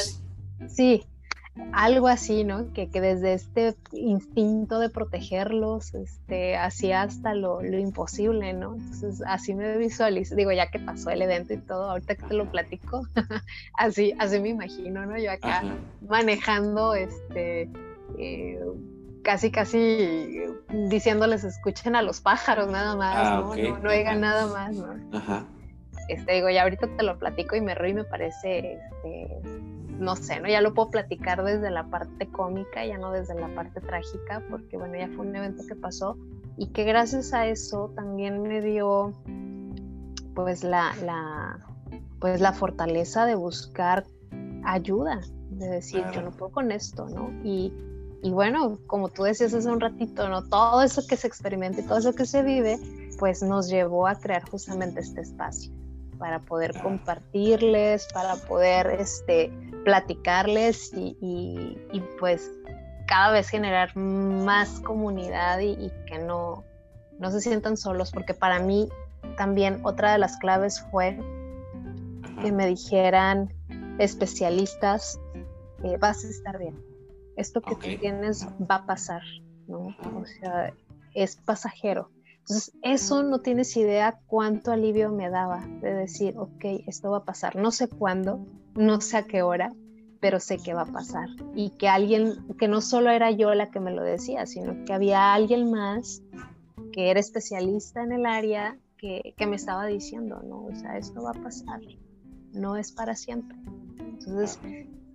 Speaker 1: Sí, algo así, ¿no? Que, que, desde este instinto de protegerlos, este, hacía hasta lo, lo, imposible, ¿no? Entonces, así me visualizo, digo, ya que pasó el evento y todo, ahorita que te lo platico, así, así me imagino, ¿no? Yo acá manejando, este, eh, casi, casi diciéndoles, escuchen a los pájaros nada más, ah, ¿no? No, no oigan nada más, ¿no? Ajá. Este, digo, ya ahorita te lo platico y me río y me parece, este, no sé, ¿no? Ya lo puedo platicar desde la parte cómica, ya no desde la parte trágica, porque bueno, ya fue un evento que pasó y que gracias a eso también me dio pues la, la pues la fortaleza de buscar ayuda, de decir, yo no puedo con esto, ¿no? Y, y bueno, como tú decías hace un ratito, ¿no? Todo eso que se experimenta y todo eso que se vive, pues nos llevó a crear justamente este espacio para poder compartirles, para poder este, platicarles y, pues cada vez generar más comunidad y, que no, no se sientan solos, porque para mí también otra de las claves fue que me dijeran especialistas, eh, vas a estar bien, esto que tú tienes va a pasar, ¿no? O sea, es pasajero Entonces, eso no tienes idea cuánto alivio me daba de decir, ok, esto va a pasar. No sé cuándo, no sé a qué hora, pero sé que va a pasar. Y que alguien, que no solo era yo la que me lo decía, sino que había alguien más que era especialista en el área que, que me estaba diciendo, ¿no? O sea, esto va a pasar, no es para siempre. Entonces,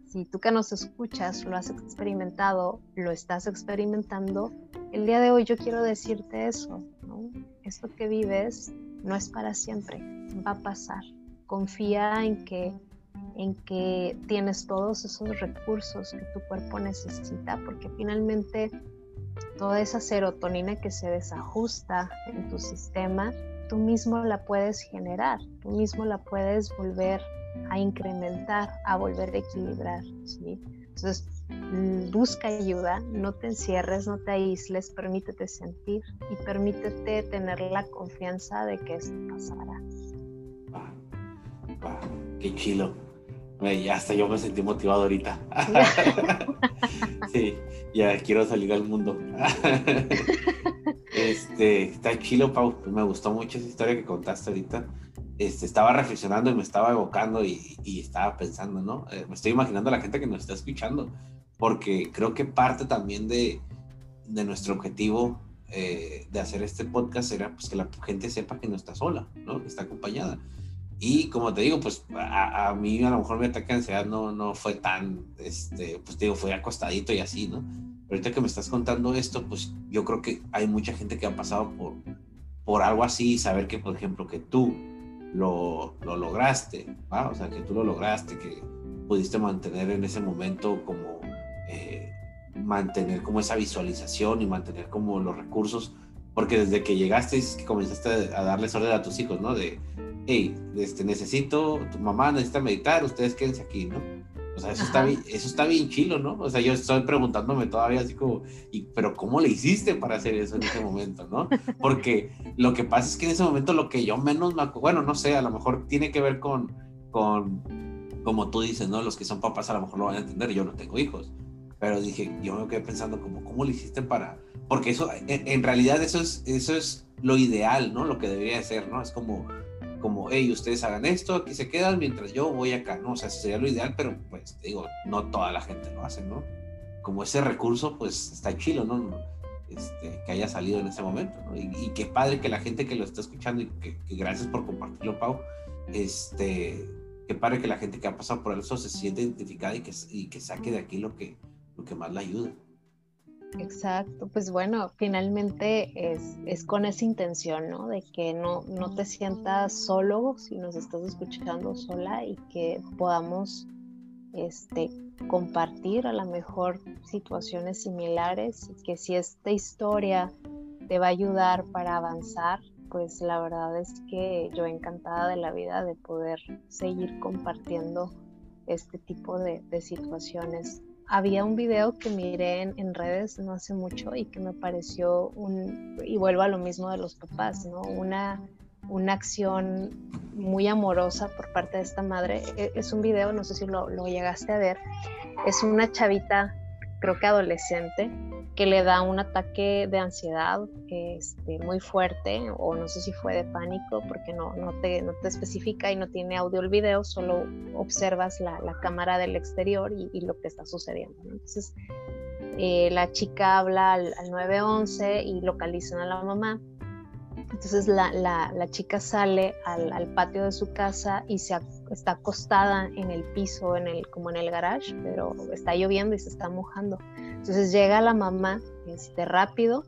Speaker 1: si tú que nos escuchas lo has experimentado, lo estás experimentando, el día de hoy yo quiero decirte eso, ¿no? Esto que vives no es para siempre, va a pasar. Confía en que en que tienes todos esos recursos que tu cuerpo necesita, porque finalmente toda esa serotonina que se desajusta en tu sistema, tú mismo la puedes generar, tú mismo la puedes volver a incrementar, a volver a equilibrar. ¿sí? Entonces, busca ayuda, no te encierres, no te aísles, permítete sentir y permítete tener la confianza de que esto pasará.
Speaker 2: qué chilo. Ya hasta yo me sentí motivado ahorita. sí, ya quiero salir al mundo. este, está chilo, Pau. Me gustó mucho esa historia que contaste ahorita. Este, estaba reflexionando y me estaba evocando y, estaba pensando, ¿no? Eh, me estoy imaginando a la gente que nos está escuchando, porque creo que parte también de, de nuestro objetivo eh, de hacer este podcast era pues, que la gente sepa que no está sola, ¿no? Que está acompañada. Y como te digo, pues a, a, mí a lo mejor mi ataque de ansiedad no, no fue tan, este, pues te digo, fue acostadito y así, ¿no? Pero ahorita que me estás contando esto, pues yo creo que hay mucha gente que ha pasado por, por algo así, saber que, por ejemplo, que tú lo, lo lograste, ¿va? O sea, que tú lo lograste, que pudiste mantener en ese momento como, eh, mantener como esa visualización y mantener como los recursos, porque desde que llegaste es que comenzaste a darles orden a tus hijos, ¿no? De, hey, este, necesito, tu mamá necesita meditar, ustedes quédense aquí, ¿no? O sea, eso está, bien, eso está bien chilo, ¿no? O sea, yo estoy preguntándome todavía así como, y, pero ¿cómo le hiciste para hacer eso en ese momento, ¿no? Porque lo que pasa es que en ese momento lo que yo menos me acuerdo, bueno, no sé, a lo mejor tiene que ver con, con, como tú dices, ¿no? Los que son papás a lo mejor lo van a entender, yo no tengo hijos, pero dije, yo me quedé pensando como, ¿cómo le hiciste para...? Porque eso, en, en realidad eso es, eso es lo ideal, ¿no? Lo que debería ser, ¿no? Es como como, hey, ustedes hagan esto, aquí se quedan mientras yo voy acá, ¿no? O sea, sería lo ideal, pero pues digo, no toda la gente lo hace, ¿no? Como ese recurso, pues está chilo, ¿no? Este, que haya salido en ese momento, ¿no? Y, qué padre que la gente que lo está escuchando y que, gracias por compartirlo, Pau, este, qué padre que la gente que ha pasado por eso se siente identificada y que, y que saque de aquí lo que, lo que más la ayuda.
Speaker 1: Exacto, pues bueno, finalmente es, con esa intención, ¿no? De que no, no te sientas solo si nos estás escuchando sola y que podamos este, compartir a lo mejor situaciones similares y que si esta historia te va a ayudar para avanzar, pues la verdad es que yo encantada de la vida de poder seguir compartiendo este tipo de, de situaciones había un video que miré en, redes no hace mucho y que me pareció un, y vuelvo a lo mismo de los papás, ¿no? Una, una acción muy amorosa por parte de esta madre. E, es un video, no sé si lo, lo llegaste a ver, es una chavita, creo que adolescente, que le da un ataque de ansiedad este, muy fuerte, o no sé si fue de pánico, porque no, no, te, no te especifica y no tiene audio el video, solo observas la, la cámara del exterior y, lo que está sucediendo. Entonces, eh, la chica habla al, 911 y localizan a la mamá. Entonces la, la, la chica sale al, al, patio de su casa y se está acostada en el piso, en el, como en el garage, pero está lloviendo y se está mojando. Entonces llega la mamá este, rápido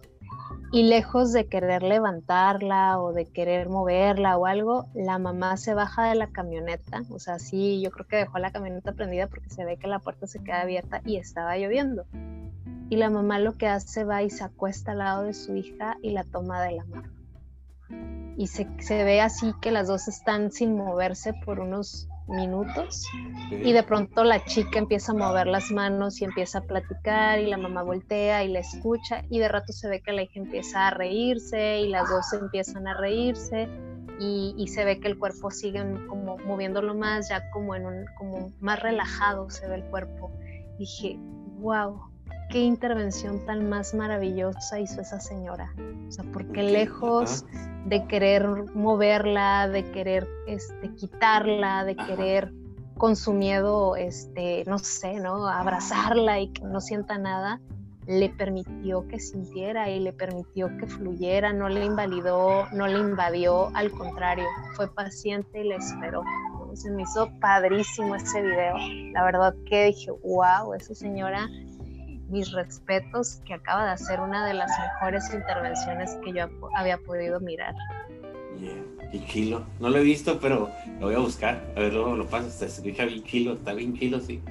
Speaker 1: y lejos de querer levantarla o de querer moverla o algo, la mamá se baja de la camioneta. O sea, sí, yo creo que dejó la camioneta prendida porque se ve que la puerta se queda abierta y estaba lloviendo. Y la mamá lo que hace va y se acuesta al lado de su hija y la toma de la mano. Y se, se ve así que las dos están sin moverse por unos minutos y de pronto la chica empieza a mover las manos y empieza a platicar y la mamá voltea y la escucha y de rato se ve que la hija empieza a reírse y las dos empiezan a reírse y, se ve que el cuerpo sigue como moviéndolo más ya como en un como más relajado se ve el cuerpo. Dije wow qué intervención tan más maravillosa hizo esa señora. O sea, porque lejos de querer moverla, de querer este, quitarla, de querer con su miedo, este, no sé, ¿no? Abrazarla y que no sienta nada, le permitió que sintiera y le permitió que fluyera, no le invalidó, no le invadió, al contrario, fue paciente y le esperó. Se me hizo padrísimo ese video. La verdad que dije, wow, esa señora mis respetos que acaba de hacer una de las mejores intervenciones que yo había podido mirar.
Speaker 2: Yeah. Kilo, no lo he visto, pero lo voy a buscar. A ver, luego lo paso, se escucha bien kilo, está bien kilo, sí.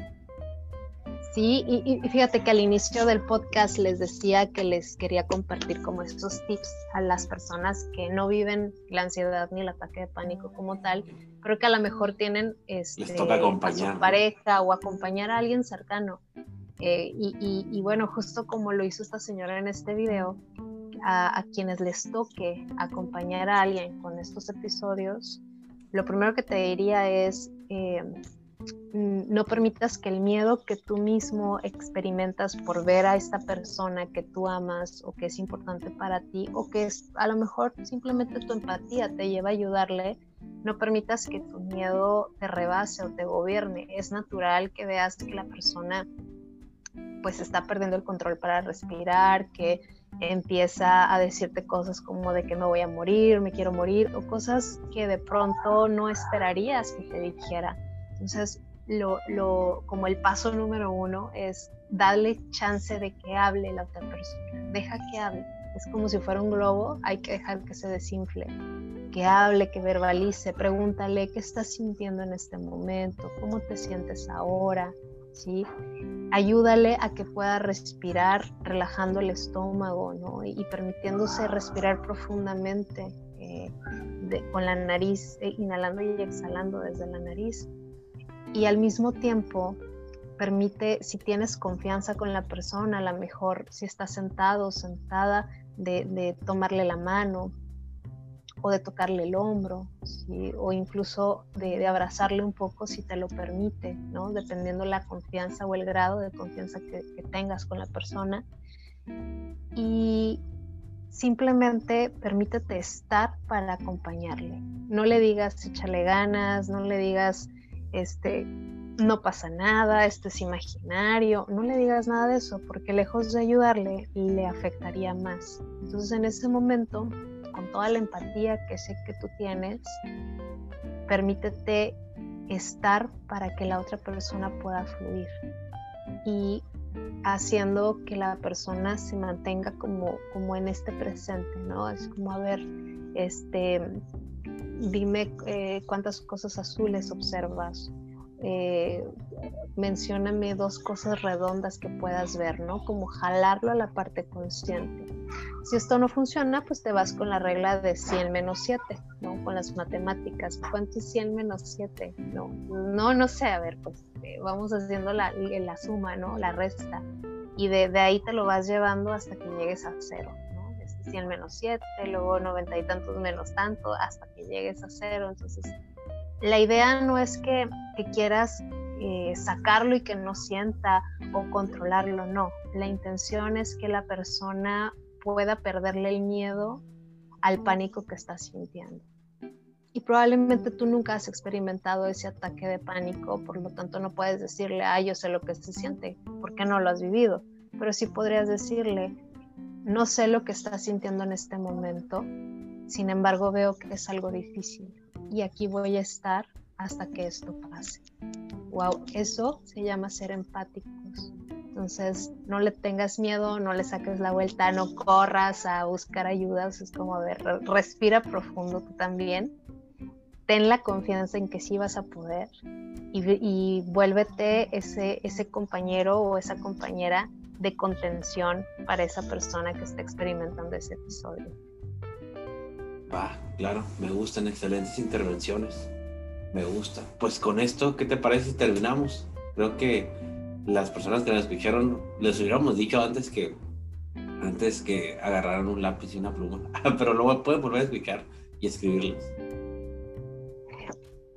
Speaker 1: Sí, y, y, fíjate que al inicio del podcast les decía que les quería compartir como estos tips a las personas que no viven la ansiedad ni el ataque de pánico como tal, pero que a lo mejor tienen este, a su pareja o acompañar a alguien cercano. Eh, y, bueno, justo como lo hizo esta señora en este video, a, quienes les toque acompañar a alguien con estos episodios, lo primero que te diría es, eh, no permitas que el miedo que tú mismo experimentas por ver a esta persona que tú amas o que es importante para ti o que es a lo mejor simplemente tu empatía te lleva a ayudarle, no permitas que tu miedo te rebase o te gobierne. Es natural que veas que la persona pues está perdiendo el control para respirar, que empieza a decirte cosas como de que me voy a morir, me quiero morir, o cosas que de pronto no esperarías que te dijera. Entonces, lo, lo, como el paso número uno es darle chance de que hable la otra persona, deja que hable. Es como si fuera un globo, hay que dejar que se desinfle, que hable, que verbalice, pregúntale qué estás sintiendo en este momento, cómo te sientes ahora, ¿sí? Ayúdale a que pueda respirar relajando el estómago, ¿no? Y, permitiéndose respirar profundamente eh, con la nariz, eh, inhalando y exhalando desde la nariz. Y al mismo tiempo, permite, si tienes confianza con la persona, a lo mejor si está sentado o sentada, de tomarle la mano, o de tocarle el hombro, o incluso de, abrazarle un poco si te lo permite, ¿no? dependiendo la confianza o el grado de confianza que, tengas con la persona. Y simplemente permítete estar para acompañarle. No le digas échale ganas, no le digas este no pasa nada, esto es imaginario, no le digas nada de eso porque lejos de ayudarle le afectaría más. Entonces en ese momento con toda la empatía que sé que tú tienes, permítete estar para que la otra persona pueda fluir y haciendo que la persona se mantenga como, como en este presente, ¿no? Es como, a ver, este, dime eh, cuántas cosas azules observas, eh, dos cosas redondas que puedas ver, ¿no? Como jalarlo a la parte consciente. Si esto no funciona, pues te vas con la regla de 100 menos 7, ¿no? Con las matemáticas. ¿Cuánto es 100 menos 7? No, no, no sé, a ver, pues eh, vamos haciendo la, la, suma, ¿no? La resta. Y de, de, ahí te lo vas llevando hasta que llegues a cero, ¿no? 100 menos 7, luego 90 y tantos menos tanto, hasta que llegues a cero. Entonces, la idea no es que, quieras eh, sacarlo y que no sienta o controlarlo, no. La intención es que la persona pueda perderle el miedo al pánico que está sintiendo. Y probablemente tú nunca has experimentado ese ataque de pánico, por lo tanto no puedes decirle, ah, yo sé lo que se siente, porque no lo has vivido. Pero sí podrías decirle, no sé lo que estás sintiendo en este momento, sin embargo veo que es algo difícil y aquí voy a estar hasta que esto pase. Wow, eso se llama ser empáticos. Entonces, no le tengas miedo, no le saques la vuelta, no corras a buscar ayuda. es como, a ver, respira profundo tú también. Ten la confianza en que sí vas a poder y, y vuélvete ese, ese compañero o esa compañera de contención para esa persona que está experimentando ese episodio.
Speaker 2: Ah, claro, me gustan excelentes intervenciones. Me gusta. Pues con esto, ¿qué te parece terminamos? Creo que las personas que nos escucharon les hubiéramos dicho antes que antes que agarraran un lápiz y una pluma, pero luego pueden volver a escuchar y escribirlos.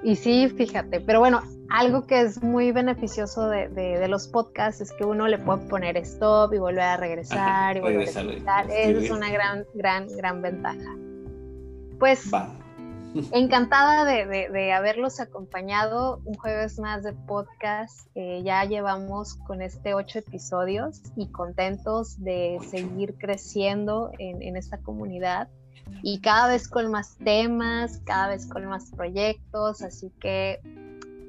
Speaker 1: Y sí, fíjate, pero bueno, algo que es muy beneficioso de, los podcasts es que uno le puede poner stop y volver a regresar y volver a regresar. es una gran, gran, gran ventaja. Pues encantada de, haberlos acompañado un jueves más de podcast. Eh, ya llevamos con este ocho episodios y contentos de seguir creciendo en, en esta comunidad y cada vez con más temas, cada vez con más proyectos, así que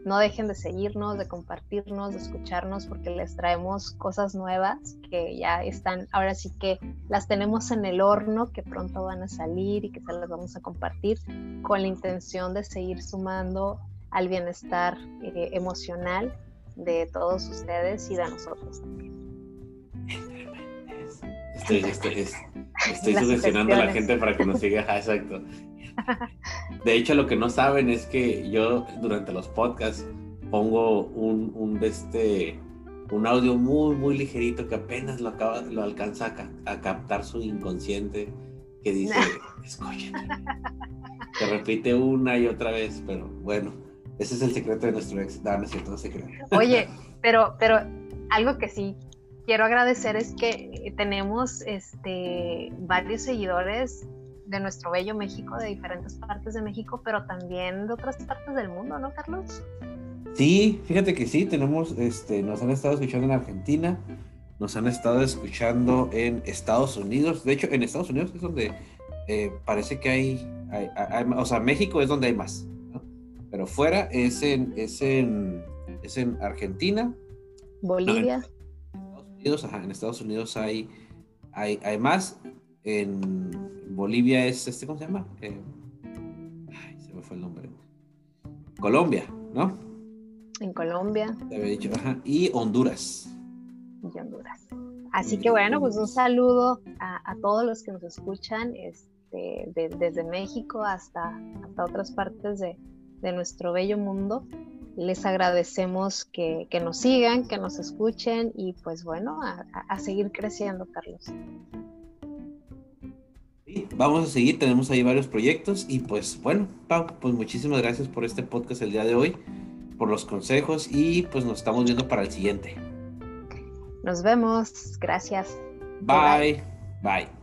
Speaker 1: no dejen de seguirnos, de compartirnos, de escucharnos, porque les traemos cosas nuevas que ya están, ahora sí que las tenemos en el horno, que pronto van a salir y que se las vamos a compartir con la intención de seguir sumando al bienestar eh, emocional de todos ustedes y de nosotros también.
Speaker 2: Estoy, estoy, estoy sugestionando a la gente para que nos siga, exacto. De hecho, lo que no saben es que yo durante los podcasts pongo un, un, este, un audio muy, muy ligerito que apenas lo, acaba, lo alcanza a, captar su inconsciente, que dice, escúchate. Se repite una y otra vez, pero bueno, ese es el secreto de nuestro ex. No, no es cierto, secreto.
Speaker 1: Oye, pero, pero algo que sí quiero agradecer es que tenemos este, varios seguidores de nuestro bello México, de diferentes partes de México, pero también de otras partes del mundo, ¿no, Carlos?
Speaker 2: Sí, fíjate que sí, tenemos, este, nos han estado escuchando en Argentina, nos han estado escuchando en Estados Unidos, de hecho en Estados Unidos es donde eh, parece que hay, o sea, México es donde hay más, pero fuera es en, es en, es en Argentina.
Speaker 1: Bolivia.
Speaker 2: en Estados Unidos, ajá, en Estados Unidos hay, hay, hay más, en Bolivia es, este, ¿cómo se llama? Eh, ay, se me fue el nombre. Colombia, ¿no?
Speaker 1: En Colombia.
Speaker 2: Te había dicho, ajá. Y Honduras.
Speaker 1: Y Honduras. Así que bueno, pues un saludo a, todos los que nos escuchan este, desde México hasta, hasta otras partes de, de nuestro bello mundo. Les agradecemos que, que, nos sigan, que nos escuchen y pues bueno, a, a seguir creciendo, Carlos
Speaker 2: vamos a seguir, tenemos ahí varios proyectos y pues bueno, Pau, pues muchísimas gracias por este podcast el día de hoy, por los consejos y pues nos estamos viendo para el siguiente.
Speaker 1: Nos vemos, gracias.
Speaker 2: bye. bye.